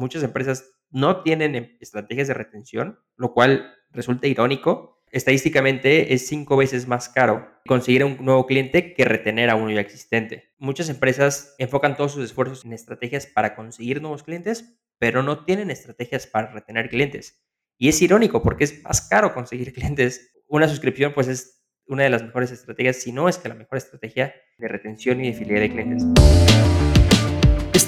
muchas empresas no tienen em, estrategias de retención, lo cual resulta irónico. Estadísticamente es cinco veces más caro conseguir un nuevo cliente que retener a uno ya existente. Muchas empresas enfocan todos sus esfuerzos en estrategias para conseguir nuevos clientes, pero no tienen estrategias para retener clientes. Y es irónico porque es más caro conseguir clientes. Una suscripción pues es una de las mejores estrategias, si no es que la mejor estrategia de retención y de fidelidad de clientes.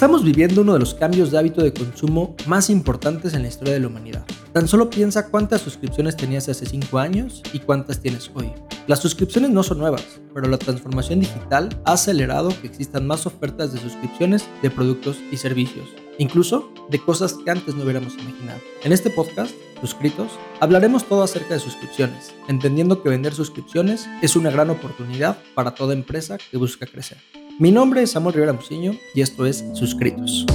Estamos viviendo uno de los cambios de hábito de consumo más importantes en la historia de la humanidad. Tan solo piensa cuántas suscripciones tenías hace 5 años y cuántas tienes hoy. Las suscripciones no son nuevas, pero la transformación digital ha acelerado que existan más ofertas de suscripciones de productos y servicios, incluso de cosas que antes no hubiéramos imaginado. En este podcast, Suscritos, hablaremos todo acerca de suscripciones, entendiendo que vender suscripciones es una gran oportunidad para toda empresa que busca crecer. Mi nombre es Samuel Rivera Musiño y esto es Suscritos.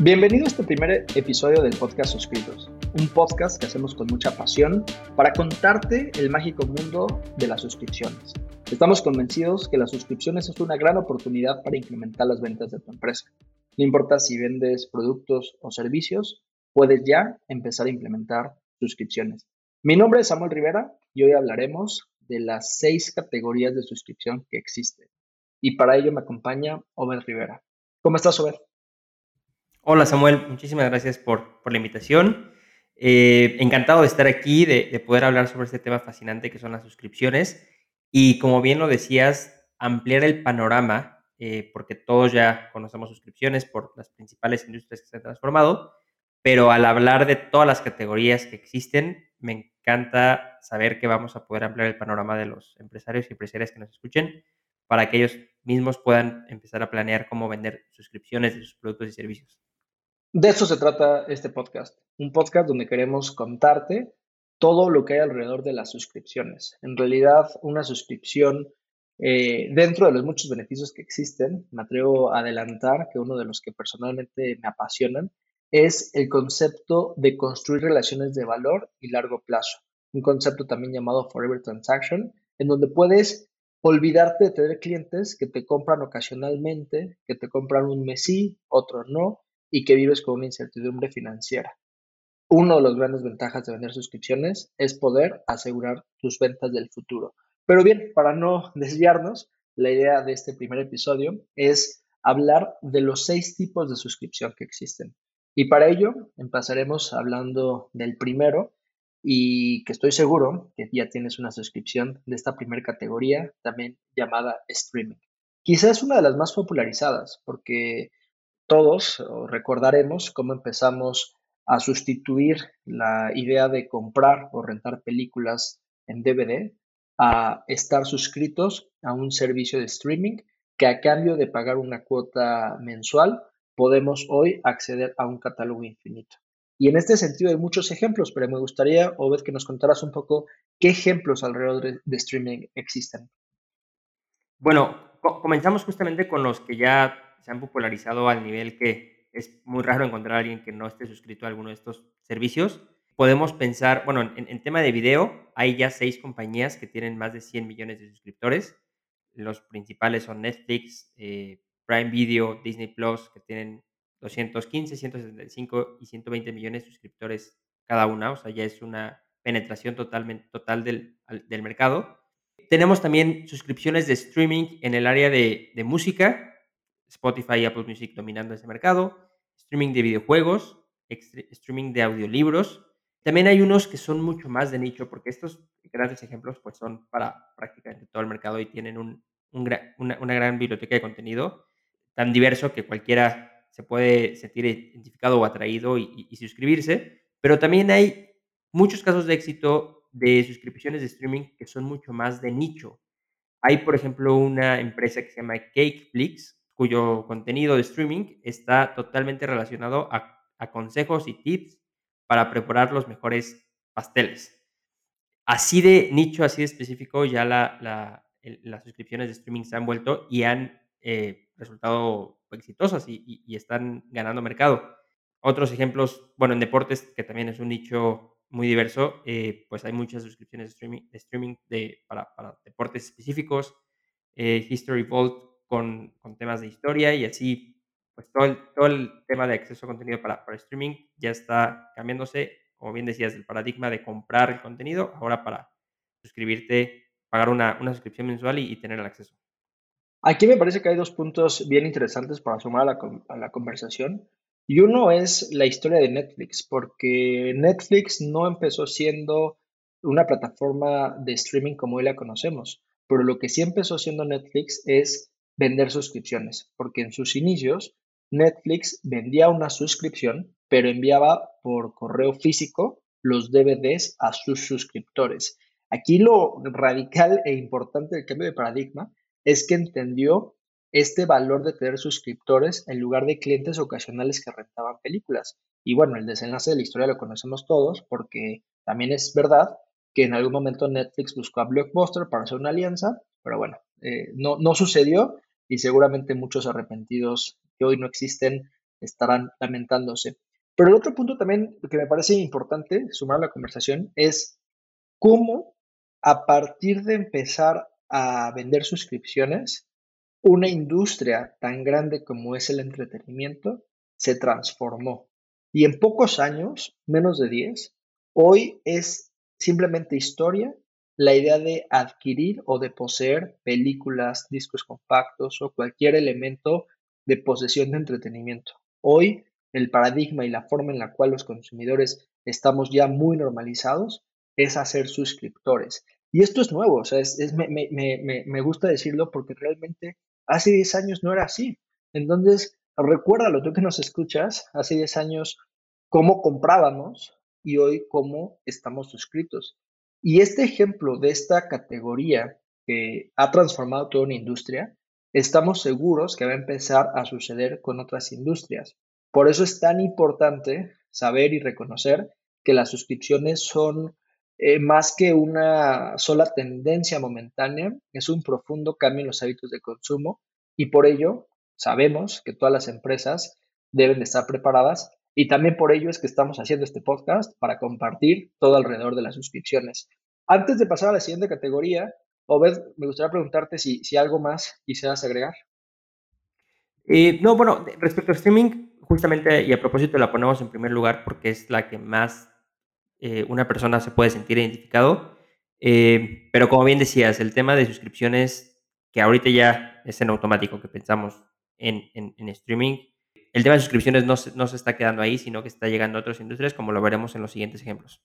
Bienvenido a este primer episodio del podcast Suscritos, un podcast que hacemos con mucha pasión para contarte el mágico mundo de las suscripciones. Estamos convencidos que las suscripciones es una gran oportunidad para incrementar las ventas de tu empresa. No importa si vendes productos o servicios, puedes ya empezar a implementar suscripciones. Mi nombre es Samuel Rivera y hoy hablaremos de las seis categorías de suscripción que existen. Y para ello me acompaña Obed Rivera. ¿Cómo estás, Obed? Hola, Samuel. Muchísimas gracias por, la invitación. Eh, encantado de estar aquí, de, poder hablar sobre este tema fascinante que son las suscripciones. Y como bien lo decías, ampliar el panorama, eh, porque todos ya conocemos suscripciones por las principales industrias que se han transformado, pero al hablar de todas las categorías que existen, me encanta saber que vamos a poder ampliar el panorama de los empresarios y empresarias que nos escuchen para que ellos mismos puedan empezar a planear cómo vender suscripciones de sus productos y servicios. De eso se trata este podcast, un podcast donde queremos contarte todo lo que hay alrededor de las suscripciones. En realidad, una suscripción, eh, dentro de los muchos beneficios que existen, me atrevo a adelantar que uno de los que personalmente me apasionan es el concepto de construir relaciones de valor y largo plazo, un concepto también llamado Forever Transaction, en donde puedes olvidarte de tener clientes que te compran ocasionalmente, que te compran un mes sí, otro no, y que vives con una incertidumbre financiera. Uno de los grandes ventajas de vender suscripciones es poder asegurar tus ventas del futuro. Pero bien, para no desviarnos, la idea de este primer episodio es hablar de los seis tipos de suscripción que existen. Y para ello empezaremos hablando del primero y que estoy seguro que ya tienes una suscripción de esta primera categoría, también llamada streaming. Quizás una de las más popularizadas porque todos recordaremos cómo empezamos a sustituir la idea de comprar o rentar películas en DVD a estar suscritos a un servicio de streaming que a cambio de pagar una cuota mensual podemos hoy acceder a un catálogo infinito. Y en este sentido hay muchos ejemplos, pero me gustaría, Obed, que nos contaras un poco qué ejemplos alrededor de, streaming existen. Bueno, comenzamos justamente con los que ya se han popularizado al nivel que es muy raro encontrar a alguien que no esté suscrito a alguno de estos servicios. Podemos pensar, bueno, en, tema de video, hay ya seis compañías que tienen más de 100 millones de suscriptores. Los principales son Netflix, eh, Prime Video, Disney Plus, que tienen 215, 165 y 120 millones de suscriptores cada una, o sea, ya es una penetración totalmente, total del, del mercado. Tenemos también suscripciones de streaming en el área de, de música, Spotify y Apple Music dominando ese mercado, streaming de videojuegos, streaming de audiolibros. También hay unos que son mucho más de nicho, porque estos grandes ejemplos pues, son para prácticamente todo el mercado y tienen un, un una, una gran biblioteca de contenido tan diverso que cualquiera se puede sentir identificado o atraído y, suscribirse, pero también hay muchos casos de éxito de suscripciones de streaming que son mucho más de nicho. Hay, por ejemplo, una empresa que se llama Cakeflix, cuyo contenido de streaming está totalmente relacionado a, consejos y tips para preparar los mejores pasteles. Así de nicho, así de específico, ya la, las suscripciones de streaming se han vuelto y han eh, resultado exitosas y, están ganando mercado. Otros ejemplos, bueno, en deportes, que también es un nicho muy diverso, eh, pues hay muchas suscripciones de streaming, de streaming para, deportes específicos, eh, History Vault con, temas de historia y así pues todo el, tema de acceso a contenido para, streaming ya está cambiándose, como bien decías, el paradigma de comprar el contenido, ahora para suscribirte, pagar una suscripción mensual y, tener el acceso. Aquí me parece que hay dos puntos bien interesantes para sumar a la, conversación. Y uno es la historia de Netflix, porque Netflix no empezó siendo una plataforma de streaming como hoy la conocemos, pero lo que sí empezó siendo Netflix es vender suscripciones, porque en sus inicios Netflix vendía una suscripción, pero enviaba por correo físico los DVDs a sus suscriptores. Aquí lo radical e importante del cambio de paradigma es que entendió este valor de tener suscriptores en lugar de clientes ocasionales que rentaban películas. Y bueno, el desenlace de la historia lo conocemos todos porque también es verdad que en algún momento Netflix buscó a Blockbuster para hacer una alianza, pero bueno, eh, no, no sucedió y seguramente muchos arrepentidos que hoy no existen estarán lamentándose. Pero el otro punto también que me parece importante sumar a la conversación es cómo a partir de empezar a vender suscripciones, una industria tan grande como es el entretenimiento se transformó. Y en pocos años, menos de 10, hoy es simplemente historia la idea de adquirir o de poseer películas, discos compactos o cualquier elemento de posesión de entretenimiento. Hoy el paradigma y la forma en la cual los consumidores estamos ya muy normalizados es hacer suscriptores. Y esto es nuevo, o sea, me, gusta decirlo porque realmente Hace 10 años no era así. Entonces, recuérdalo, tú que nos escuchas, hace 10 años, cómo comprábamos y hoy cómo estamos suscritos. Y este ejemplo de esta categoría que ha transformado toda una industria, estamos seguros que va a empezar a suceder con otras industrias. Por eso es tan importante saber y reconocer que las suscripciones son eh, más que una sola tendencia momentánea, es un profundo cambio en los hábitos de consumo y por ello sabemos que todas las empresas deben de estar preparadas y también por ello es que estamos haciendo este podcast para compartir todo alrededor de las suscripciones. Antes de pasar a la siguiente categoría, Obed, me gustaría preguntarte si, si algo más quisieras agregar. Eh, no, bueno, respecto al streaming, justamente y a propósito la ponemos en primer lugar porque es la que más eh, una persona se puede sentir identificado. Eh, pero como bien decías, el tema de suscripciones, que ahorita ya es en automático que pensamos en, en, streaming, el tema de suscripciones no se, no se está quedando ahí, sino que está llegando a otras industrias, como lo veremos en los siguientes ejemplos.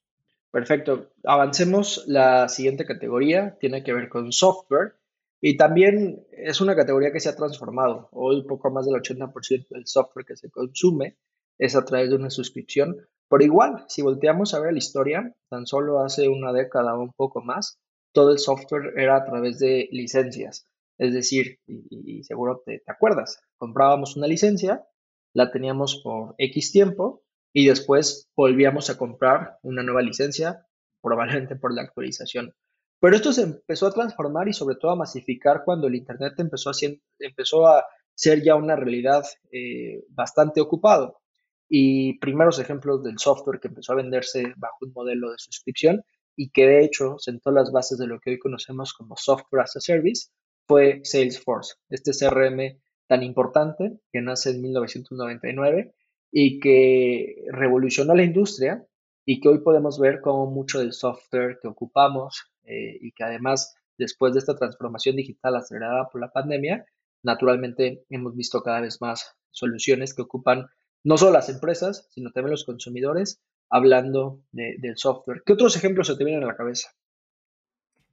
Perfecto. Avancemos. La siguiente categoría tiene que ver con software y también es una categoría que se ha transformado. Hoy poco más del 80% del software que se consume es a través de una suscripción, por igual, si volteamos a ver la historia, tan solo hace una década o un poco más, todo el software era a través de licencias. Es decir, y, seguro te, te, acuerdas, comprábamos una licencia, la teníamos por X tiempo y después volvíamos a comprar una nueva licencia, probablemente por la actualización. Pero esto se empezó a transformar y sobre todo a masificar cuando el Internet empezó a, empezó a ser ya una realidad eh, bastante ocupado y primeros ejemplos del software que empezó a venderse bajo un modelo de suscripción y que de hecho sentó las bases de lo que hoy conocemos como Software as a Service fue Salesforce, este CRM tan importante que nace en 1999 y que revolucionó la industria y que hoy podemos ver como mucho del software que ocupamos eh, y que además después de esta transformación digital acelerada por la pandemia, naturalmente hemos visto cada vez más soluciones que ocupan no solo las empresas, sino también los consumidores, hablando del software. ¿Qué otros ejemplos se te vienen a la cabeza?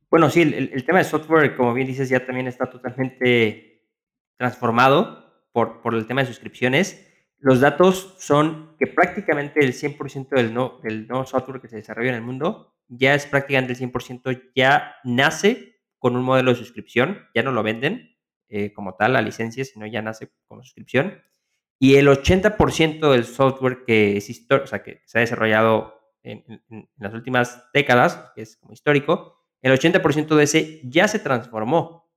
Bueno, sí, el, tema de software, como bien dices, ya también está totalmente transformado por, el tema de suscripciones. Los datos son que prácticamente el 100% del, no, nuevo software que se desarrolla en el mundo ya es prácticamente el 100%, ya nace con un modelo de suscripción, ya no lo venden eh, como tal la licencia, sino ya nace como suscripción. Y el 80% del software que, es o sea, que se ha desarrollado en, las últimas décadas, que es histórico, el 80% de ese ya se transformó,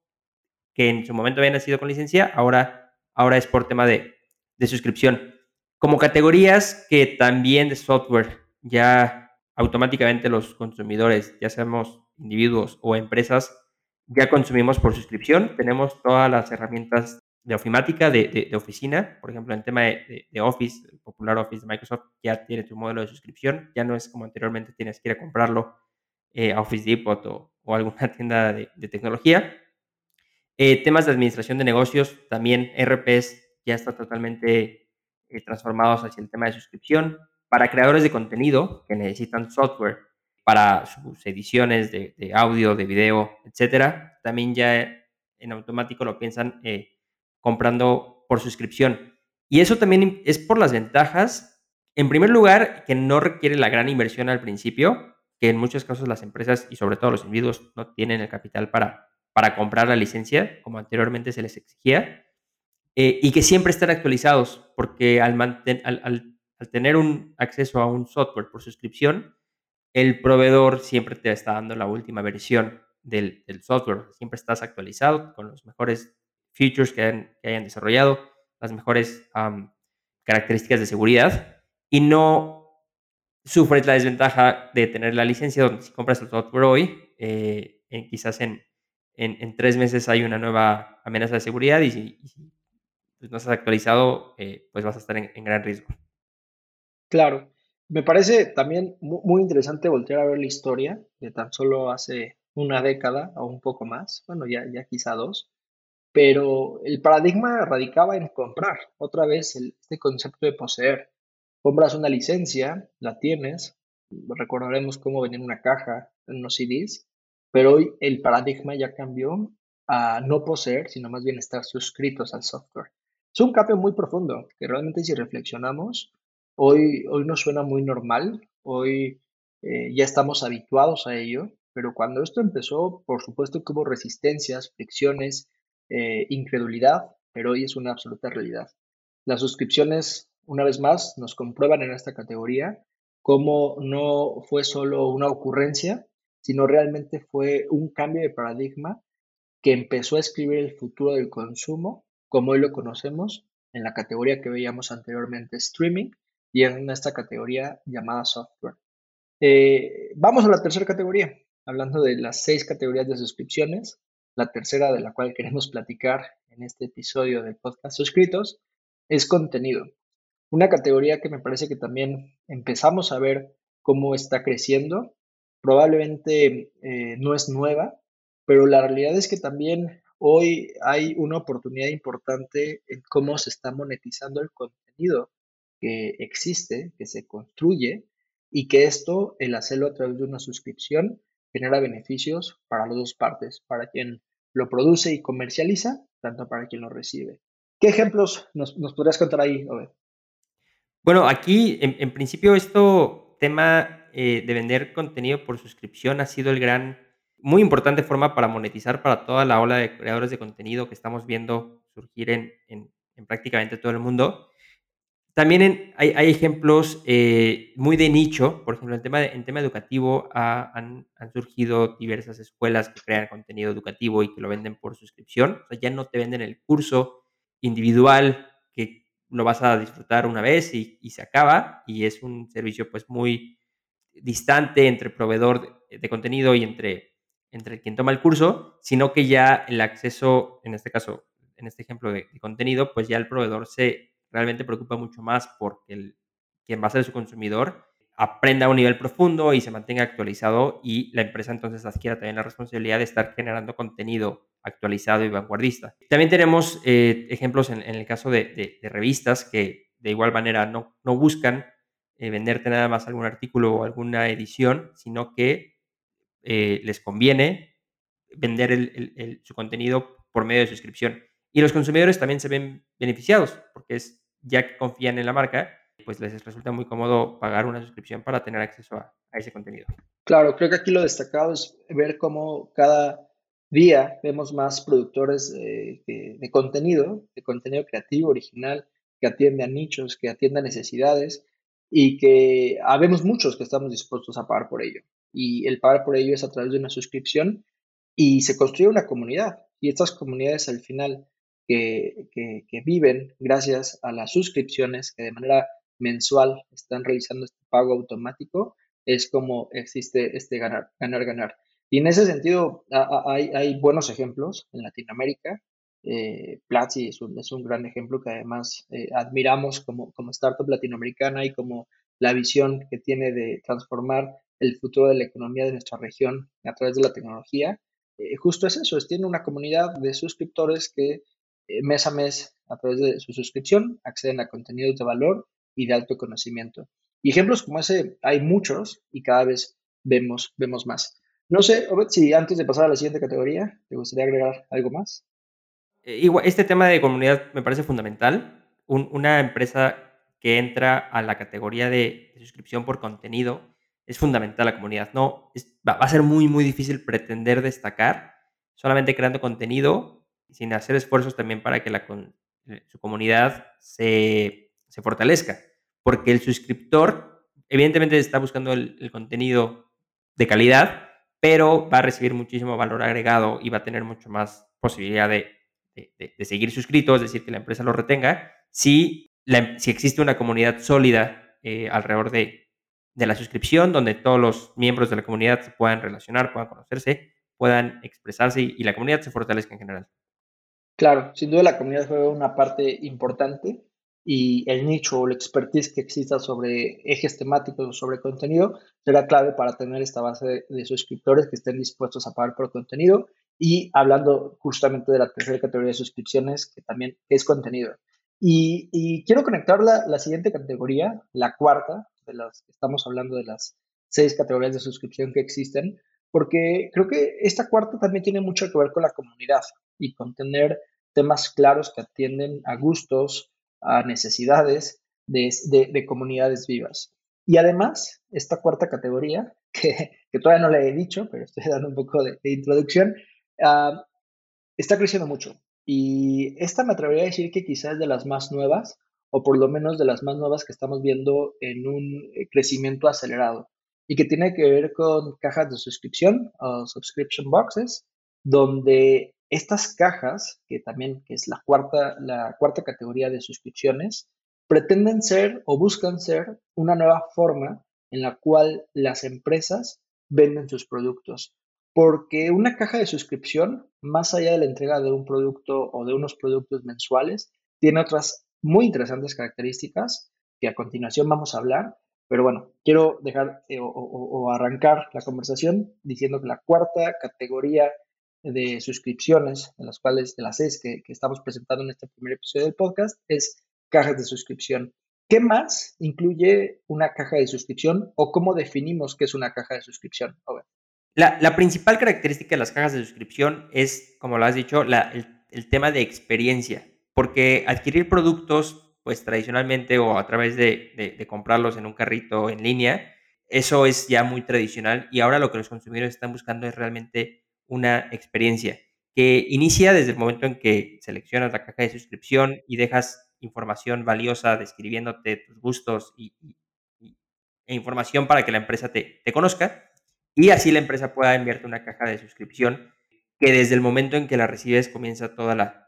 que en su momento había nacido con licencia, ahora, ahora es por tema de, de suscripción. Como categorías que también de software ya automáticamente los consumidores, ya seamos individuos o empresas, ya consumimos por suscripción. Tenemos todas las herramientas de ofimática, de, oficina, por ejemplo, en tema de, Office, el popular Office de Microsoft, ya tiene tu modelo de suscripción, ya no es como anteriormente tienes que ir a comprarlo eh, a Office Depot o, alguna tienda de, tecnología. Eh, temas de administración de negocios, también RPs ya están totalmente eh, transformados hacia el tema de suscripción. Para creadores de contenido que necesitan software para sus ediciones de, audio, de video, etcétera, también ya en automático lo piensan comprando por suscripción. Y eso también es por las ventajas. En primer lugar, que no requiere la gran inversión al principio, que en muchos casos las empresas y sobre todo los individuos no tienen el capital para, para comprar la licencia, como anteriormente se les exigía, eh, y que siempre están actualizados, porque al, al, tener un acceso a un software por suscripción, el proveedor siempre te está dando la última versión del, del software, siempre estás actualizado con los mejores features que, hayan desarrollado, las mejores características de seguridad y no sufres la desventaja de tener la licencia donde si compras el software hoy, eh, quizás en, en, tres meses hay una nueva amenaza de seguridad y si, pues, no estás actualizado, eh, pues vas a estar en, gran riesgo. Claro. Me parece también muy interesante voltear a ver la historia de tan solo hace una década o un poco más, bueno, ya, ya quizá dos, pero el paradigma radicaba en comprar. Otra vez, este concepto de poseer. Compras una licencia, la tienes, recordaremos cómo venía en una caja, en unos CDs, pero hoy el paradigma ya cambió a no poseer, sino más bien estar suscritos al software. Es un cambio muy profundo, que realmente si reflexionamos, hoy, hoy nos suena muy normal, hoy eh, ya estamos habituados a ello, pero cuando esto empezó, por supuesto que hubo resistencias, fricciones, eh, incredulidad, pero hoy es una absoluta realidad. Las suscripciones, una vez más, nos comprueban en esta categoría cómo no fue solo una ocurrencia, sino realmente fue un cambio de paradigma que empezó a escribir el futuro del consumo como hoy lo conocemos en la categoría que veíamos anteriormente streaming y en esta categoría llamada software. Eh, vamos a la tercera categoría, hablando de las seis categorías de suscripciones. La tercera de la cual queremos platicar en este episodio del podcast suscritos es contenido. Una categoría que me parece que también empezamos a ver cómo está creciendo. Probablemente eh, no es nueva, pero la realidad es que también hoy hay una oportunidad importante en cómo se está monetizando el contenido que existe, que se construye y que esto, el hacerlo a través de una suscripción, genera beneficios para las dos partes, para quien lo produce y comercializa, tanto para quien lo recibe. ¿Qué ejemplos nos, podrías contar ahí, Bueno, aquí en, principio esto, tema eh, de vender contenido por suscripción ha sido el gran, muy importante forma para monetizar para toda la ola de creadores de contenido que estamos viendo surgir en prácticamente todo el mundo. También hay, ejemplos eh, muy de nicho, por ejemplo, en tema, en tema educativo han, surgido diversas escuelas que crean contenido educativo y que lo venden por suscripción. O sea, ya no te venden el curso individual que lo vas a disfrutar una vez y, se acaba y es un servicio pues muy distante entre proveedor de, contenido y entre, entre quien toma el curso, sino que ya el acceso, en este caso, en este ejemplo de contenido, pues ya el proveedor se realmente preocupa mucho más porque el, quien va a ser su consumidor aprenda a un nivel profundo y se mantenga actualizado y la empresa entonces adquiera también la responsabilidad de estar generando contenido actualizado y vanguardista. También tenemos eh, ejemplos en, el caso de, revistas que de igual manera no, no buscan eh, venderte nada más algún artículo o alguna edición, sino que eh, les conviene vender su contenido por medio de suscripción. Y los consumidores también se ven beneficiados, porque es, ya que confían en la marca, pues les resulta muy cómodo pagar una suscripción para tener acceso a, ese contenido. Claro, creo que aquí lo destacado es ver cómo cada día vemos más productores de, contenido, de contenido creativo, original, que atiende a nichos, que atiende a necesidades y que habemos muchos que estamos dispuestos a pagar por ello. Y el pagar por ello es a través de una suscripción y se construye una comunidad. Y estas comunidades al final que, viven gracias a las suscripciones que de manera mensual están realizando este pago automático, es como existe este ganar, ganar, ganar. Y en ese sentido hay, buenos ejemplos en Latinoamérica. Eh, Platzi es un, es un, gran ejemplo que además eh, admiramos como, como startup latinoamericana y como la visión que tiene de transformar el futuro de la economía de nuestra región a través de la tecnología. Eh, justo es eso, es, tiene una comunidad de suscriptores que mes a mes, a través de su suscripción, acceden a contenidos de valor y de alto conocimiento. Y ejemplos como ese hay muchos y cada vez vemos, vemos más. No sé, Obed, si antes de pasar a la siguiente categoría, ¿te gustaría agregar algo más? Eh, este tema de comunidad me parece fundamental. una empresa que entra a la categoría de, suscripción por contenido es fundamental la comunidad. No, va, a ser muy, muy difícil pretender destacar solamente creando contenido sin hacer esfuerzos también para que la, eh, su comunidad se, fortalezca. Porque el suscriptor, evidentemente, está buscando el, contenido de calidad, pero va a recibir muchísimo valor agregado y va a tener mucho más posibilidad de, seguir suscrito, es decir, que la empresa lo retenga, si, existe una comunidad sólida eh, alrededor de, la suscripción, donde todos los miembros de la comunidad se puedan relacionar, puedan conocerse, puedan expresarse y la comunidad se fortalezca en general. Claro, sin duda la comunidad juega una parte importante y el nicho o la expertise que exista sobre ejes temáticos o sobre contenido será clave para tener esta base de, suscriptores que estén dispuestos a pagar por contenido y hablando justamente de la tercera categoría de suscripciones que también es contenido. Y, quiero conectar la, la, siguiente categoría, la cuarta, de las estamos hablando de las seis categorías de suscripción que existen, porque creo que esta cuarta también tiene mucho que ver con la comunidad y con tener temas claros que atienden a gustos, a necesidades de, comunidades vivas. Y además, esta cuarta categoría, que, todavía no le he dicho, pero estoy dando un poco de, introducción, ah, está creciendo mucho. Y esta me atrevería a decir que quizás es de las más nuevas, o por lo menos de las más nuevas que estamos viendo en un eh, crecimiento acelerado, y que tiene que ver con cajas de suscripción o subscription boxes, donde estas cajas, que también es la cuarta, la cuarta categoría de suscripciones, pretenden ser o buscan ser una nueva forma en la cual las empresas venden sus productos. Porque una caja de suscripción, más allá de la entrega de un producto o de unos productos mensuales, tiene otras muy interesantes características que a continuación vamos a hablar. Pero bueno, quiero dejar eh, o arrancar la conversación diciendo que la cuarta categoría de suscripciones, en las cuales, de las seis que, estamos presentando en este primer episodio del podcast, es cajas de suscripción. ¿Qué más incluye una caja de suscripción o cómo definimos qué es una caja de suscripción? La, la, principal característica de las cajas de suscripción es, como lo has dicho, la, el, tema de experiencia, porque adquirir productos, pues tradicionalmente o a través de, de, de comprarlos en un carrito en línea, eso es ya muy tradicional y ahora lo que los consumidores están buscando es realmente una experiencia que inicia desde el momento en que seleccionas la caja de suscripción y dejas información valiosa describiéndote tus gustos y, e información para que la empresa te, conozca y así la empresa pueda enviarte una caja de suscripción que desde el momento en que la recibes comienza toda la,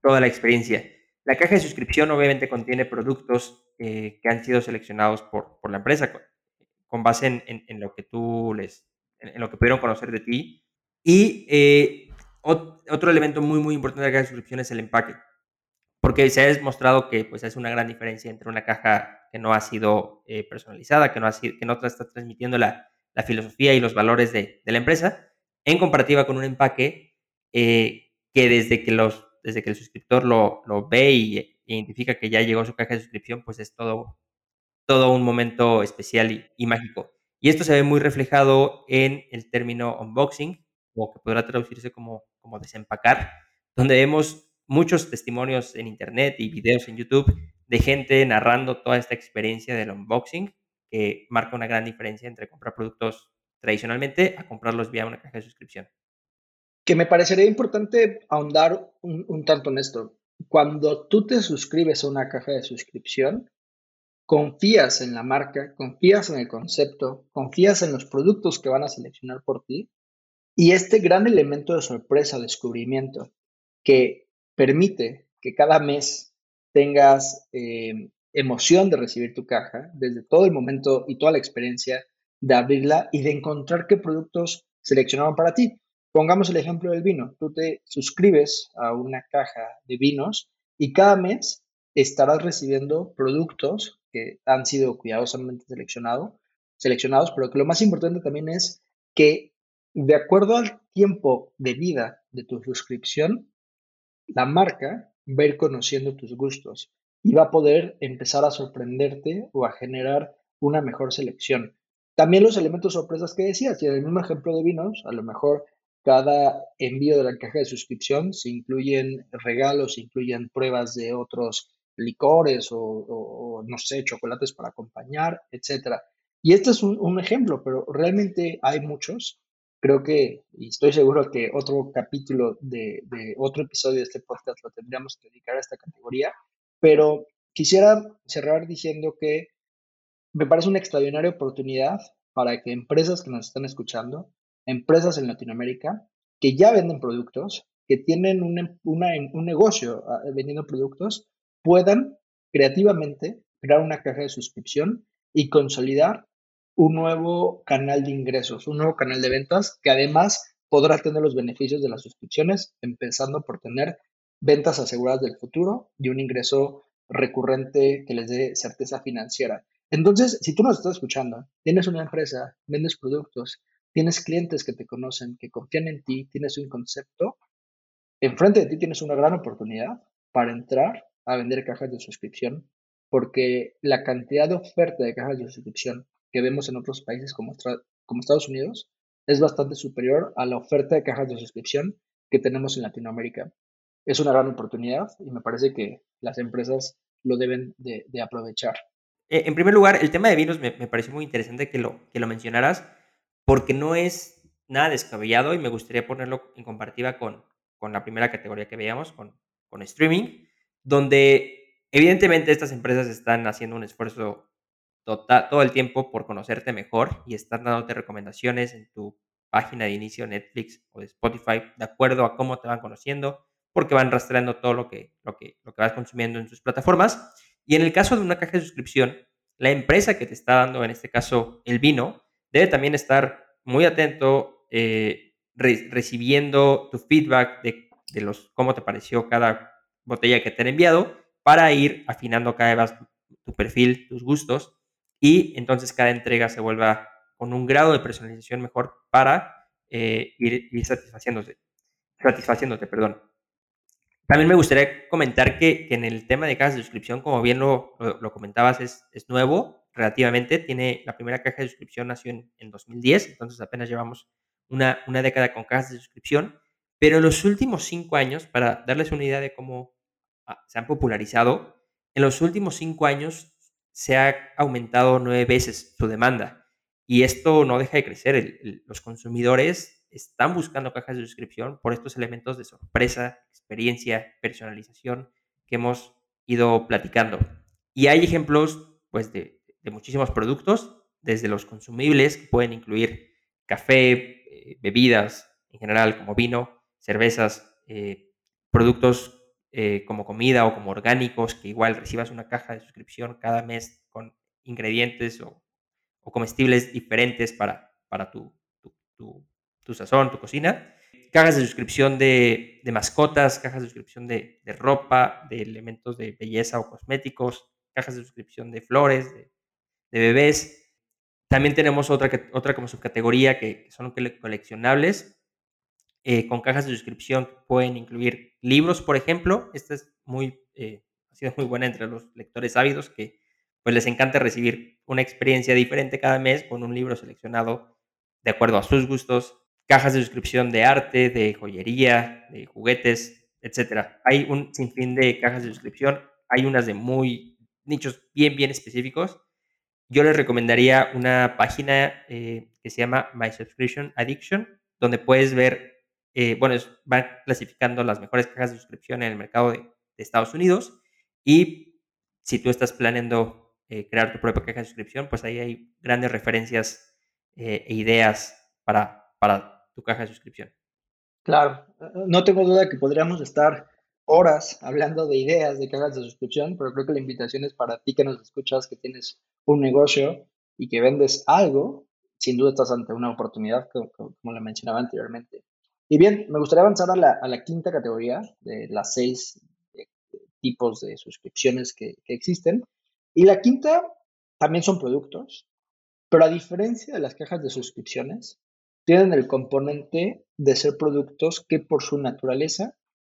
toda la experiencia. La caja de suscripción obviamente contiene productos eh, que han sido seleccionados por, por la empresa con, base en, en, lo que tú les, en lo que pudieron conocer de ti y eh, otro elemento muy, muy importante de la caja de suscripción es el empaque, porque se ha demostrado que pues, es una gran diferencia entre una caja que no ha sido eh, personalizada, que no, ha sido, que no está transmitiendo la, filosofía y los valores de, la empresa, en comparativa con un empaque eh, que desde que, los, desde que el suscriptor lo, lo ve y identifica que ya llegó su caja de suscripción, pues es todo, todo un momento especial y mágico. Y esto se ve muy reflejado en el término unboxing, o que podrá traducirse como, como desempacar, donde vemos muchos testimonios en internet y videos en YouTube de gente narrando toda esta experiencia del unboxing, que marca una gran diferencia entre comprar productos tradicionalmente a comprarlos vía una caja de suscripción. Que me parecería importante ahondar un, un tanto en esto. Cuando tú te suscribes a una caja de suscripción, confías en la marca, confías en el concepto, confías en los productos que van a seleccionar por ti y este gran elemento de sorpresa, descubrimiento, que permite que cada mes tengas eh, emoción de recibir tu caja, desde todo el momento y toda la experiencia de abrirla y de encontrar qué productos seleccionaron para ti. Pongamos el ejemplo del vino. Tú te suscribes a una caja de vinos y cada mes estarás recibiendo productos que han sido cuidadosamente seleccionado, seleccionados, pero que lo más importante también es que de acuerdo al tiempo de vida de tu suscripción, la marca va a ir conociendo tus gustos y va a poder empezar a sorprenderte o a generar una mejor selección. También los elementos sorpresas que decías, y en el mismo ejemplo de vinos, a lo mejor cada envío de la caja de suscripción se incluyen regalos, se incluyen pruebas de otros licores o, no sé, chocolates para acompañar, etcétera. Y este es un, ejemplo, pero realmente hay muchos. Creo que, y estoy seguro que otro capítulo de, otro episodio de este podcast lo tendríamos que dedicar a esta categoría, pero quisiera cerrar diciendo que me parece una extraordinaria oportunidad para que empresas que nos están escuchando, empresas en Latinoamérica, que ya venden productos, que tienen un, un negocio ah, vendiendo productos, puedan creativamente crear una caja de suscripción y consolidar un nuevo canal de ingresos, un nuevo canal de ventas que además podrá tener los beneficios de las suscripciones, empezando por tener ventas aseguradas del futuro y un ingreso recurrente que les dé certeza financiera. Entonces, si tú nos estás escuchando, tienes una empresa, vendes productos, tienes clientes que te conocen, que confían en ti, tienes un concepto, enfrente de ti tienes una gran oportunidad para entrar a vender cajas de suscripción, porque la cantidad de oferta de cajas de suscripción que vemos en otros países como, como Estados Unidos es bastante superior a la oferta de cajas de suscripción que tenemos en Latinoamérica. Es una gran oportunidad y me parece que las empresas lo deben de, aprovechar. Eh, en primer lugar, el tema de vinos me, me, pareció muy interesante que lo, que lo mencionaras, porque no es nada descabellado y me gustaría ponerlo en comparativa con, con la primera categoría que veíamos, con, con streaming donde evidentemente estas empresas están haciendo un esfuerzo total, todo el tiempo por conocerte mejor y están dándote recomendaciones en tu página de inicio Netflix o de Spotify de acuerdo a cómo te van conociendo, porque van rastreando todo lo que, lo que, lo que vas consumiendo en sus plataformas. Y en el caso de una caja de suscripción, la empresa que te está dando, en este caso el vino, debe también estar muy atento, eh, recibiendo tu feedback de, de los, cómo te pareció cada botella que te han enviado para ir afinando cada vez tu perfil, tus gustos y entonces cada entrega se vuelva con un grado de personalización mejor para eh, ir, satisfaciéndose, satisfaciéndote. Perdón. También me gustaría comentar que, en el tema de cajas de suscripción, como bien lo, comentabas, es, es, nuevo relativamente. Tiene, la primera caja de suscripción nació en, en 2010, entonces apenas llevamos una, una década con cajas de suscripción. Pero en los últimos cinco años, para darles una idea de cómo Ah, se han popularizado, en los últimos cinco años se ha aumentado nueve veces su demanda. Y esto no deja de crecer. los consumidores están buscando cajas de suscripción por estos elementos de sorpresa, experiencia, personalización que hemos ido platicando. Y hay ejemplos pues, de, muchísimos productos, desde los consumibles, que pueden incluir café, eh, bebidas en general, como vino, cervezas, eh, productos eh, como comida o como orgánicos, que igual recibas una caja de suscripción cada mes con ingredientes o, comestibles diferentes para, para tu, tu, sazón, tu cocina. Cajas de suscripción de, mascotas, cajas de suscripción de, ropa, de elementos de belleza o cosméticos, cajas de suscripción de flores, de, bebés. También tenemos otra, otra como subcategoría que son coleccionables, eh, con cajas de suscripción pueden incluir libros, por ejemplo. Esta es muy, eh, ha sido muy buena entre los lectores ávidos que pues les encanta recibir una experiencia diferente cada mes con un libro seleccionado de acuerdo a sus gustos. Cajas de suscripción de arte, de joyería, de juguetes, etc. Hay un sinfín de cajas de suscripción. Hay unas de muy nichos bien, bien específicos. Yo les recomendaría una página eh, que se llama My Subscription Addiction, donde puedes ver eh, bueno, van clasificando las mejores cajas de suscripción en el mercado de, Estados Unidos y si tú estás planeando eh, crear tu propia caja de suscripción, pues ahí hay grandes referencias eh, e ideas para, para tu caja de suscripción. Claro, no tengo duda que podríamos estar horas hablando de ideas de cajas de suscripción, pero creo que la invitación es para ti que nos escuchas, que tienes un negocio y que vendes algo, sin duda estás ante una oportunidad, como, como le mencionaba anteriormente. Y bien, me gustaría avanzar a la, quinta categoría de las seis eh, tipos de suscripciones que, existen. Y la quinta también son productos, pero a diferencia de las cajas de suscripciones, tienen el componente de ser productos que por su naturaleza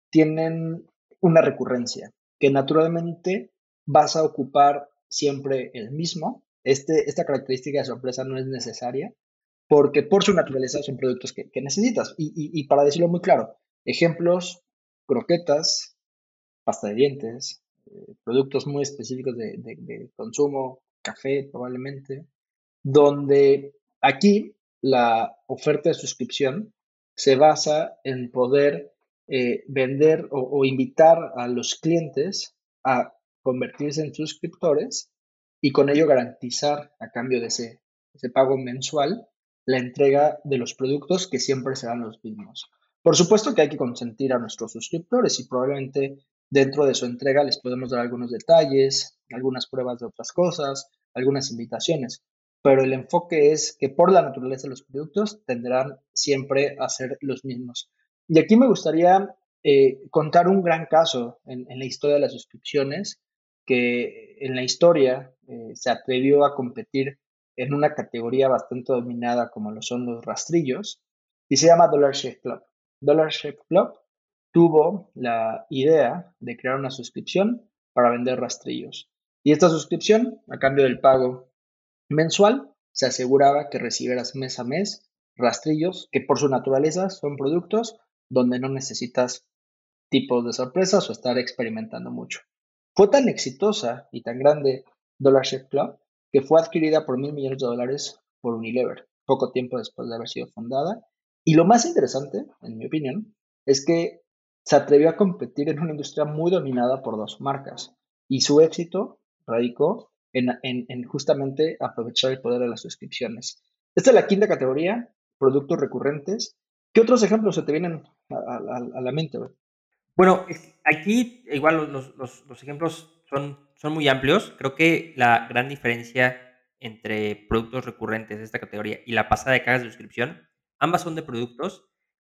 tienen una recurrencia, que naturalmente vas a ocupar siempre el mismo. Este, esta característica de sorpresa no es necesaria porque por su naturaleza son productos que, necesitas. Y, para decirlo muy claro, ejemplos, croquetas, pasta de dientes, eh, productos muy específicos de consumo, café probablemente, donde aquí la oferta de suscripción se basa en poder eh, vender o, invitar a los clientes a convertirse en suscriptores y con ello garantizar a cambio de ese, ese pago mensual la entrega de los productos que siempre serán los mismos. Por supuesto que hay que consentir a nuestros suscriptores y probablemente dentro de su entrega les podemos dar algunos detalles, algunas pruebas de otras cosas, algunas invitaciones, pero el enfoque es que por la naturaleza de los productos tendrán siempre a ser los mismos. Y aquí me gustaría eh, contar un gran caso en, la historia de las suscripciones, que en la historia eh, se atrevió a competir en una categoría bastante dominada como lo son los rastrillos, y se llama Dollar Shave Club. Dollar Shave Club tuvo la idea de crear una suscripción para vender rastrillos. Y esta suscripción, a cambio del pago mensual, se aseguraba que recibieras mes a mes rastrillos que por su naturaleza son productos donde no necesitas tipos de sorpresas o estar experimentando mucho. Fue tan exitosa y tan grande Dollar Shave Club que fue adquirida por mil millones de dólares por Unilever, poco tiempo después de haber sido fundada. Y lo más interesante, en mi opinión, es que se atrevió a competir en una industria muy dominada por dos marcas. Y su éxito radicó en, en justamente aprovechar el poder de las suscripciones. Esta es la quinta categoría, productos recurrentes, ¿Qué otros ejemplos se te vienen a, la mente? Bueno, aquí igual los, ejemplos son, son muy amplios. Creo que la gran diferencia entre productos recurrentes de esta categoría y la pasada de cajas de suscripción, ambas son de productos,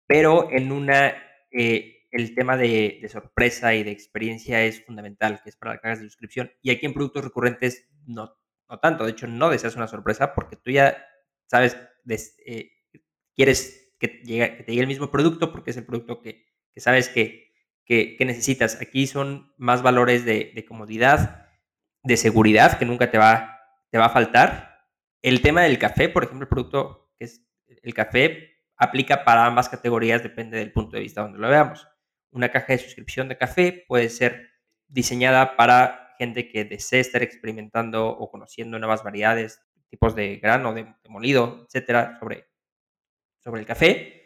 pero en una eh, el tema de, sorpresa y de experiencia es fundamental, que es para las cajas de suscripción. Y aquí en productos recurrentes no, no tanto, de hecho no deseas una sorpresa porque tú ya sabes, eh, quieres que, te llegue el mismo producto porque es el producto que, sabes que, necesitas. Aquí son más valores de, comodidad, de seguridad, que nunca te va, te va a faltar. El tema del café, por ejemplo, el producto que es el café, aplica para ambas categorías, depende del punto de vista donde lo veamos. Una caja de suscripción de café puede ser diseñada para gente que desee estar experimentando o conociendo nuevas variedades, tipos de grano, de, de molido, etcétera, sobre sobre el café.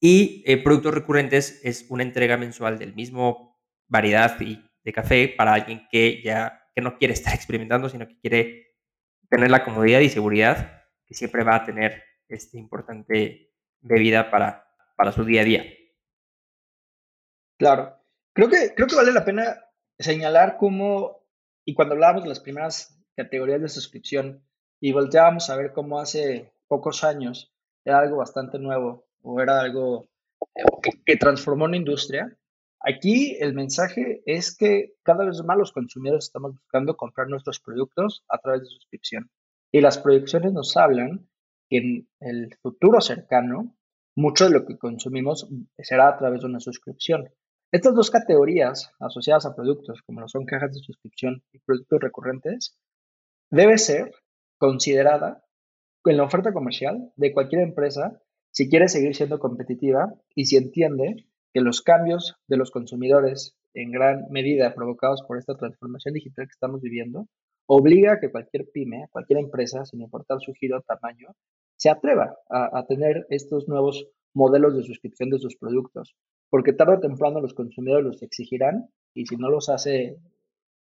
Y eh, productos recurrentes es una entrega mensual del mismo variedad y de café para alguien que ya que no quiere estar experimentando, sino que quiere tener la comodidad y seguridad que siempre va a tener esta importante bebida para, para su día a día. Claro. Creo que, creo que vale la pena señalar cómo, y cuando hablábamos de las primeras categorías de suscripción y volteábamos a ver cómo hace pocos años era algo bastante nuevo o era algo eh, que, transformó una industria. Aquí el mensaje es que cada vez más los consumidores estamos buscando comprar nuestros productos a través de suscripción. Y las proyecciones nos hablan que en el futuro cercano, mucho de lo que consumimos será a través de una suscripción. Estas dos categorías asociadas a productos, como lo son cajas de suscripción y productos recurrentes, debe ser considerada en la oferta comercial de cualquier empresa si quiere seguir siendo competitiva y si entiende que los cambios de los consumidores en gran medida provocados por esta transformación digital que estamos viviendo, obliga a que cualquier pyme, cualquier empresa, sin importar su giro o tamaño, se atreva a, tener estos nuevos modelos de suscripción de sus productos, porque tarde o temprano los consumidores los exigirán y si no los hace,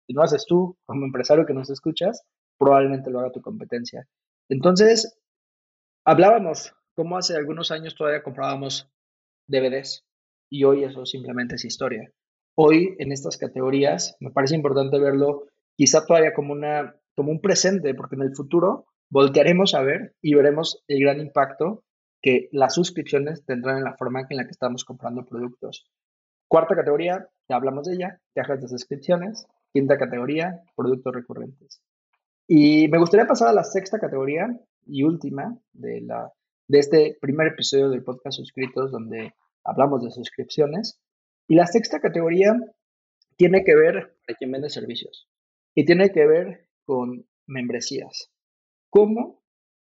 si no haces tú como empresario que nos escuchas, probablemente lo haga tu competencia. Entonces, hablábamos cómo hace algunos años todavía comprábamos DVDs y hoy eso simplemente es historia. Hoy en estas categorías me parece importante verlo quizá todavía como, una, como un presente, porque en el futuro voltearemos a ver y veremos el gran impacto que las suscripciones tendrán en la forma en la que estamos comprando productos. Cuarta categoría, ya hablamos de ella, cajas de suscripciones. Quinta categoría, productos recurrentes. Y me gustaría pasar a la sexta categoría y última de, la, de este primer episodio del podcast Suscritos, donde hablamos de suscripciones. Y la sexta categoría tiene que ver para quien vende servicios y tiene que ver con membresías. ¿Cómo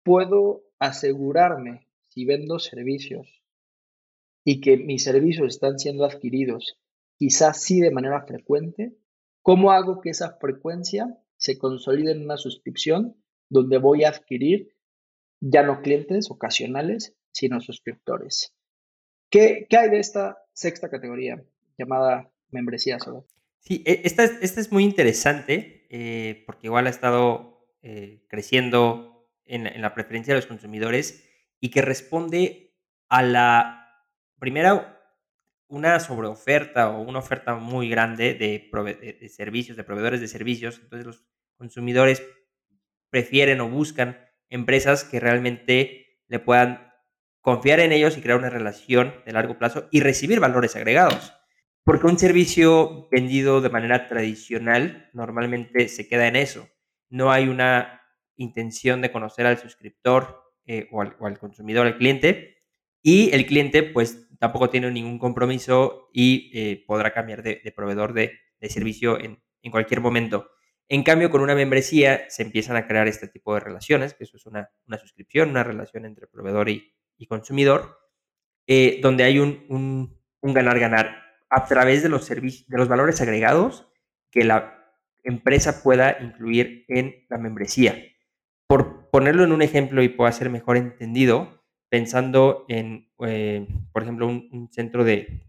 puedo asegurarme si vendo servicios y que mis servicios están siendo adquiridos, quizás sí de manera frecuente? ¿Cómo hago que esa frecuencia se consolide en una suscripción donde voy a adquirir ya no clientes ocasionales, sino suscriptores? ¿Qué, hay de esta sexta categoría llamada membresía solo? Sí, e, esta es, esta es muy interesante eh, porque igual ha estado eh, creciendo en, la preferencia de los consumidores y que responde a la, primera, una sobreoferta o una oferta muy grande de, de, servicios, de proveedores de servicios. Entonces los consumidores prefieren o buscan empresas que realmente le puedan confiar en ellos y crear una relación de largo plazo y recibir valores agregados. Porque un servicio vendido de manera tradicional normalmente se queda en eso. No hay una intención de conocer al suscriptor eh, o, al, consumidor, al cliente, y el cliente pues tampoco tiene ningún compromiso y eh, podrá cambiar de, proveedor de, servicio en, cualquier momento. En cambio, con una membresía se empiezan a crear este tipo de relaciones, que eso es una, suscripción, una relación entre proveedor y, consumidor, eh, donde hay un ganar-ganar a través de los, de los valores agregados que la empresa pueda incluir en la membresía. Por ponerlo en un ejemplo y pueda ser mejor entendido, pensando en, eh, por ejemplo, un, centro de,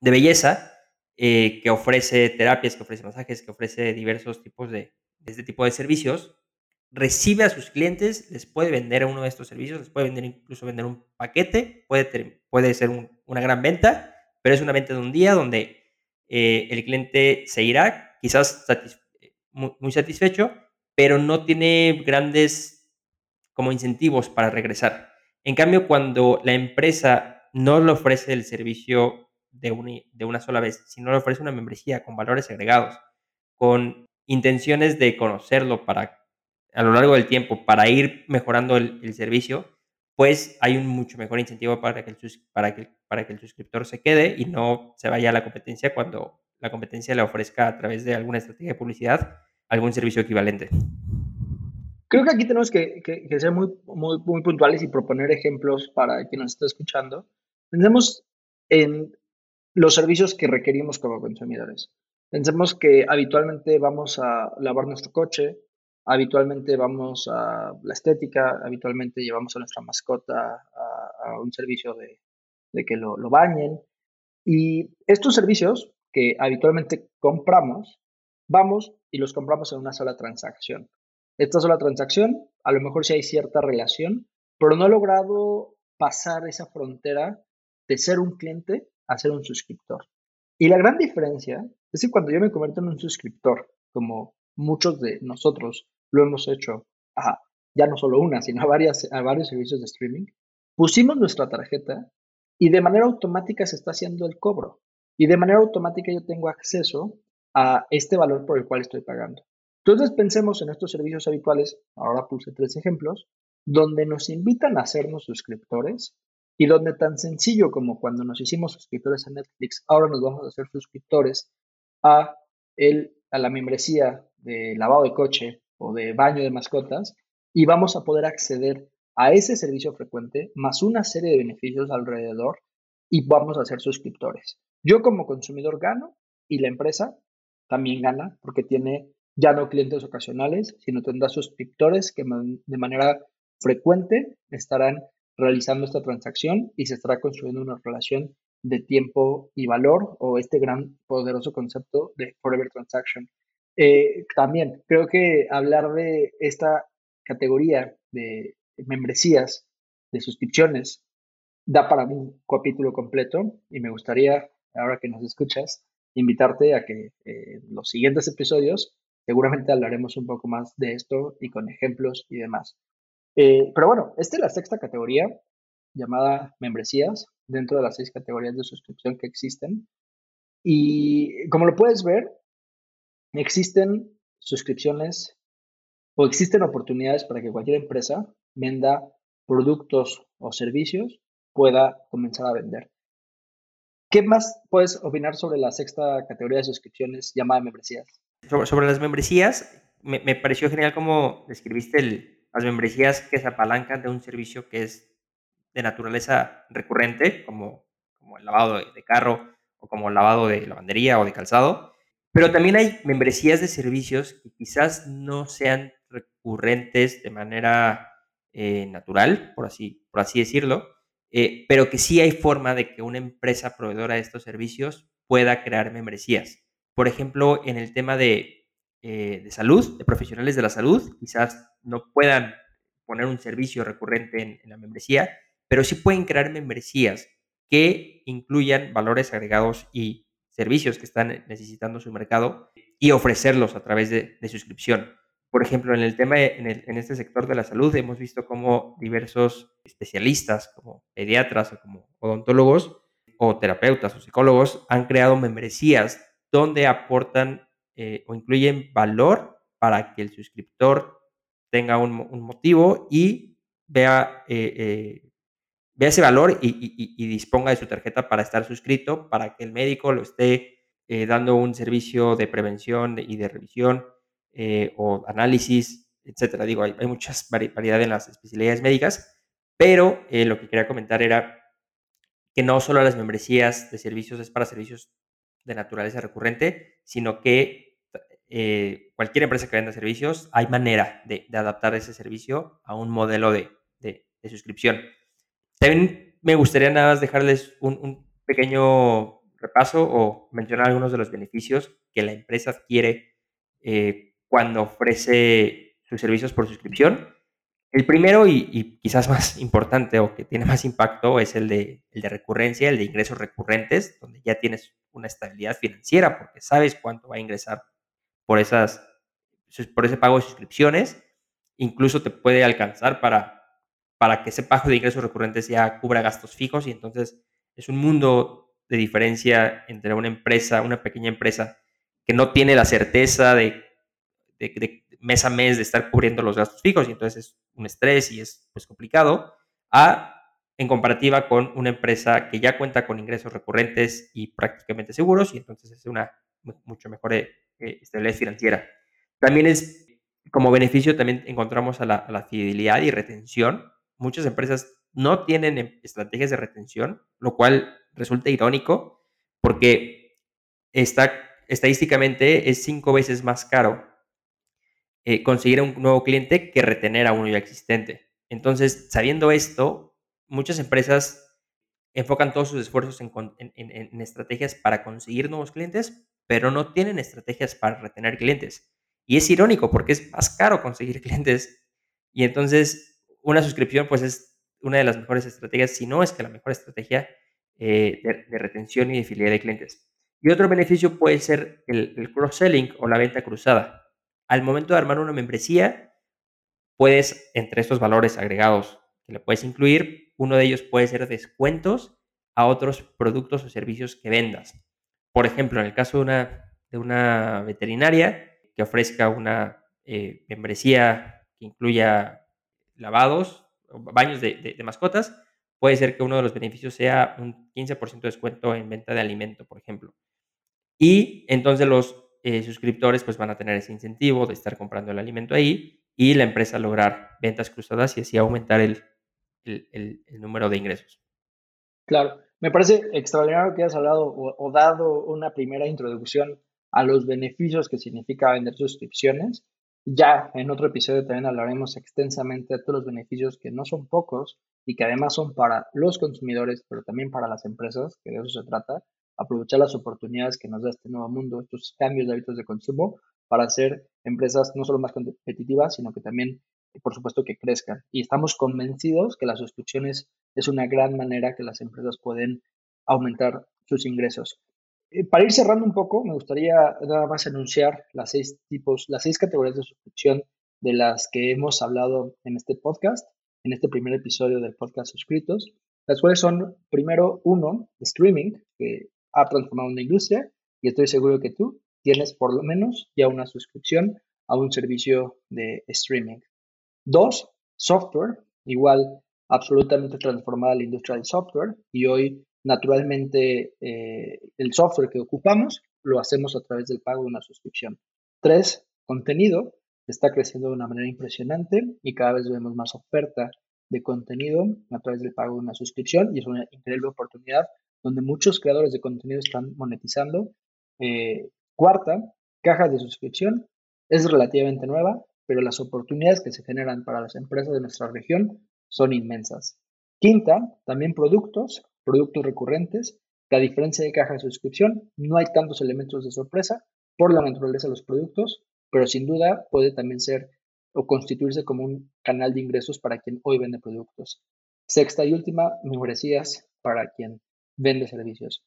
belleza eh, que ofrece terapias, que ofrece masajes, que ofrece diversos tipos de, este tipo de servicios, recibe a sus clientes, les puede vender uno de estos servicios, les puede vender incluso vender un paquete, puede, puede ser una gran venta, pero es una venta de un día donde eh, el cliente se irá, quizás muy, satisfecho, pero no tiene grandes como incentivos para regresar. En cambio, cuando la empresa no le ofrece el servicio de, de una sola vez, sino le ofrece una membresía con valores agregados, con intenciones de conocerlo para a lo largo del tiempo para ir mejorando el servicio, pues hay un mucho mejor incentivo para que, el, para, que, para que el suscriptor se quede y no se vaya a la competencia cuando la competencia le ofrezca a través de alguna estrategia de publicidad algún servicio equivalente. Creo que aquí tenemos que, ser muy, muy, muy, puntuales y proponer ejemplos para quien nos está escuchando. Pensemos en los servicios que requerimos como consumidores. Pensemos que habitualmente vamos a lavar nuestro coche, Habitualmente vamos a la estética, habitualmente llevamos a nuestra mascota a, un servicio de, que lo, bañen. Y estos servicios que habitualmente compramos, vamos y los compramos en una sola transacción. Esta sola transacción, a lo mejor sí hay cierta relación, pero no he logrado pasar esa frontera de ser un cliente a un suscriptor. Y la gran diferencia es que cuando yo me convierto en un suscriptor, como muchos de nosotros lo hemos hecho a ya no solo una, sino a, varias, a varios servicios de streaming, pusimos nuestra tarjeta y de manera automática se está haciendo el cobro. Y de manera automática yo tengo acceso a este valor por el cual estoy pagando. Entonces pensemos en estos servicios habituales, ahora puse tres ejemplos, donde nos invitan a hacernos suscriptores y donde tan sencillo como cuando nos hicimos suscriptores a Netflix, ahora nos vamos a hacer suscriptores a, el, a la membresía de lavado de coche o de baño de mascotas y vamos a poder acceder a ese servicio frecuente más una serie de beneficios alrededor y vamos a ser suscriptores. Yo como consumidor gano y la empresa también gana porque tiene ya no clientes ocasionales, sino tendrá suscriptores que de manera frecuente estarán realizando esta transacción y se estará construyendo una relación de tiempo y valor o este gran poderoso concepto de Forever Transaction. Eh, también creo que hablar de esta categoría de membresías, de suscripciones, da para un capítulo completo y me gustaría, ahora que nos escuchas, invitarte a que en los siguientes episodios seguramente hablaremos un poco más de esto y con ejemplos y demás. Eh, pero bueno, esta es la sexta categoría llamada membresías dentro de las seis categorías de suscripción que existen. Y como lo puedes ver, existen suscripciones o existen oportunidades para que cualquier empresa venda productos o servicios, pueda comenzar a vender. ¿Qué más puedes opinar sobre la sexta categoría de suscripciones llamada membresías? Sobre, las membresías, me, pareció genial cómo describiste las membresías que se apalancan de un servicio que es de naturaleza recurrente, como, como el lavado de, carro o como el lavado de lavandería o de calzado. Pero también hay membresías de servicios que quizás no sean recurrentes de manera eh, natural, por así, por así decirlo, eh, pero que sí hay forma de que una empresa proveedora de estos servicios pueda crear membresías. Por ejemplo, en el tema de, eh, de salud, de profesionales de la salud, quizás no puedan poner un servicio recurrente en, la membresía, pero sí pueden crear membresías que incluyan valores agregados y servicios que están necesitando su mercado y ofrecerlos a través de, suscripción. Por ejemplo, en el tema, en, en, este sector de la salud, hemos visto cómo diversos especialistas, como pediatras o como odontólogos, o terapeutas o psicólogos, han creado membresías donde aportan eh, o incluyen valor para que el suscriptor tenga un, motivo y vea, eh, eh, vea ese valor y, disponga de su tarjeta para estar suscrito, para que el médico lo esté dando un servicio de prevención y de revisión o análisis, etcétera. Digo, hay, hay muchas variedades en las especialidades médicas, pero lo que quería comentar era que no solo las membresías de servicios es para servicios de naturaleza recurrente, sino que eh, cualquier empresa que venda servicios, hay manera de, adaptar ese servicio a un modelo de, suscripción. También me gustaría nada más dejarles un, pequeño repaso o mencionar algunos de los beneficios que la empresa adquiere cuando ofrece sus servicios por suscripción. El primero y, quizás más importante o que tiene más impacto es el de, el de recurrencia, el de ingresos recurrentes, donde ya tienes una estabilidad financiera porque sabes cuánto va a ingresar por, esas, por ese pago de suscripciones. Incluso te puede alcanzar para, para que ese pago de ingresos recurrentes ya cubra gastos fijos y entonces es un mundo de diferencia entre una empresa, una pequeña empresa que no tiene la certeza de de, mes a mes de estar cubriendo los gastos fijos y entonces es un estrés y es pues complicado, a en comparativa con una empresa que ya cuenta con ingresos recurrentes y prácticamente seguros y entonces es una mucho mejor eh, eh, estabilidad financiera. También es, como beneficio, también encontramos a la, a la fidelidad y retención. Muchas empresas no tienen em, estrategias de retención, lo cual resulta irónico porque está, estadísticamente es cinco veces más caro eh, conseguir un nuevo cliente que retener a uno ya existente. Entonces, sabiendo esto, muchas empresas enfocan todos sus esfuerzos en, estrategias para conseguir nuevos clientes, pero no tienen estrategias para retener clientes. Y es irónico porque es más caro conseguir clientes y entonces una suscripción pues es una de las mejores estrategias, si no es que la mejor estrategia eh, de, retención y de fidelidad de clientes. Y otro beneficio puede ser el cross-selling o la venta cruzada al momento de armar una membresía, puedes, entre estos valores agregados que le puedes incluir, uno de ellos puede ser descuentos a otros productos o servicios que vendas. Por ejemplo, en el caso de una, de una veterinaria que ofrezca una eh, membresía que incluya lavados, baños de, de mascotas, puede ser que uno de los beneficios sea un 15% de descuento en venta de alimento, por ejemplo. Y entonces los eh, suscriptores pues van a tener ese incentivo de estar comprando el alimento ahí y la empresa lograr ventas cruzadas y así aumentar el, el, número de ingresos. Claro, me parece extraordinario que hayas hablado o, dado una primera introducción a los beneficios que significa vender suscripciones. Ya en otro episodio también hablaremos extensamente de todos los beneficios que no son pocos y que además son para los consumidores, pero también para las empresas, que de eso se trata aprovechar las oportunidades que nos da este nuevo mundo, estos cambios de hábitos de consumo, para hacer empresas no solo más competitivas, sino que también, por supuesto, que crezcan. Y estamos convencidos que las suscripciones es una gran manera que las empresas pueden aumentar sus ingresos. Eh, para ir cerrando un poco, me gustaría nada más anunciar las seis tipos, las seis categorías de suscripción de las que hemos hablado en este podcast, en este primer episodio del podcast suscritos. las cuales son, primero, uno, streaming, que ha transformado una industria, y estoy seguro que tú tienes por lo menos ya una suscripción a un servicio de streaming. Dos, software, igual absolutamente transformada la industria del software y hoy naturalmente eh, el software que ocupamos lo hacemos a través del pago de una suscripción. Tres, contenido, está creciendo de una manera impresionante y cada vez vemos más oferta de contenido a través del pago de una suscripción y es una increíble oportunidad donde muchos creadores de contenido están monetizando. Eh, cuarta, cajas de suscripción, es relativamente nueva, pero las oportunidades que se generan para las empresas de nuestra región son inmensas. Quinta, también productos, productos recurrentes, que a diferencia de caja de suscripción, no hay tantos elementos de sorpresa por la naturaleza de los productos, pero sin duda puede también ser o constituirse como un canal de ingresos para quien hoy vende productos. Sexta y última, membresías para quien vende servicios.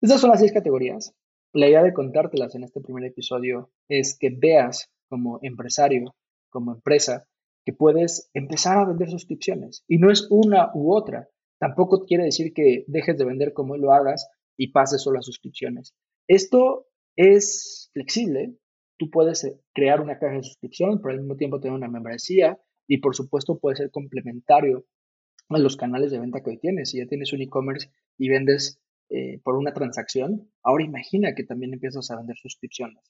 Estas son las seis categorías. La idea de contártelas en este primer episodio es que veas como empresario, como empresa, que puedes empezar a vender suscripciones. Y no es una u otra. Tampoco quiere decir que dejes de vender como lo hagas y pases solo a suscripciones. Esto es flexible. Tú puedes eh, crear una caja de suscripción, pero al mismo tiempo tener una membresía y por supuesto puede ser complementario a los canales de venta que hoy tienes. Si ya tienes un e-commerce y vendes eh, por una transacción, ahora imagina que también empiezas a vender suscripciones.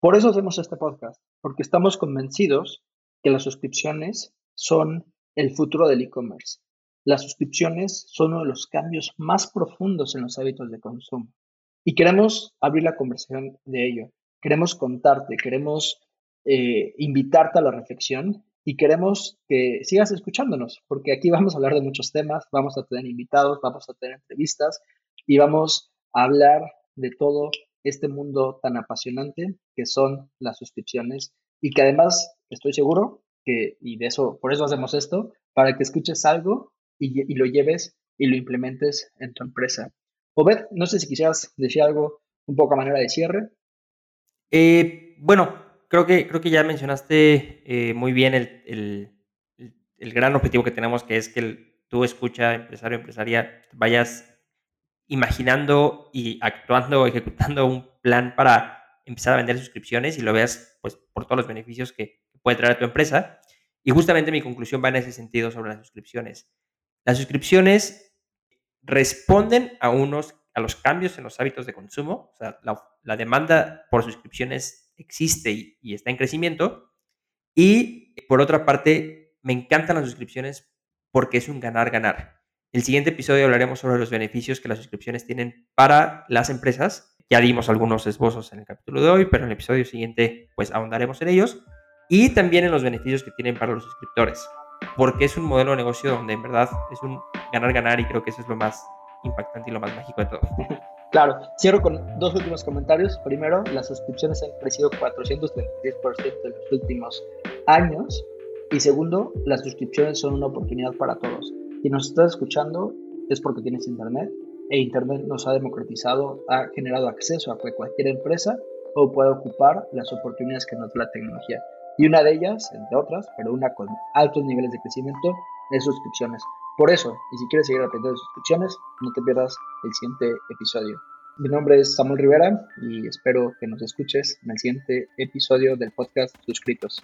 Por eso hacemos este podcast, porque estamos convencidos que las suscripciones son el futuro del e-commerce. Las suscripciones son uno de los cambios más profundos en los hábitos de consumo. Y queremos abrir la conversación de ello. Queremos contarte, queremos eh, invitarte a la reflexión y queremos que sigas escuchándonos, porque aquí vamos a hablar de muchos temas, vamos a tener invitados, vamos a tener entrevistas y vamos a hablar de todo este mundo tan apasionante que son las suscripciones y que además estoy seguro que, y de eso, por eso hacemos esto, para que escuches algo y, lo lleves y lo implementes en tu empresa. Obed, no sé si quisieras decir algo un poco a manera de cierre. Eh, bueno, creo que, creo que ya mencionaste eh, muy bien el, el, gran objetivo que tenemos, que es que tú escucha, empresario, empresaria, vayas imaginando y actuando, ejecutando un plan para empezar a vender suscripciones y lo veas pues, por todos los beneficios que puede traer a tu empresa. Y justamente mi conclusión va en ese sentido sobre las suscripciones. Las suscripciones responden a unos a los cambios en los hábitos de consumo. La, demanda por suscripciones existe y está en crecimiento. Y por otra parte, me encantan las suscripciones porque es un ganar-ganar. El siguiente episodio hablaremos sobre los beneficios que las suscripciones tienen para las empresas. Ya dimos algunos esbozos en el capítulo de hoy, pero en el episodio siguiente pues ahondaremos en ellos. Y también en los beneficios que tienen para los suscriptores. Porque es un modelo de negocio donde en verdad es un ganar-ganar y creo que eso es lo más impactante y lo más mágico de todo. Claro, cierro con dos últimos comentarios. Primero, las suscripciones han crecido 436% en los últimos años. Y segundo, las suscripciones son una oportunidad para todos. Si nos estás escuchando es porque tienes internet e internet nos ha democratizado, ha generado acceso a cualquier empresa o pueda ocupar las oportunidades que nos da la tecnología. Y una de ellas, entre otras, pero una con altos niveles de crecimiento, es suscripciones. Por eso, y si quieres seguir aprendiendo de suscripciones, no te pierdas el siguiente episodio. Mi nombre es Samuel Rivera y espero que nos escuches en el siguiente episodio del podcast Suscritos.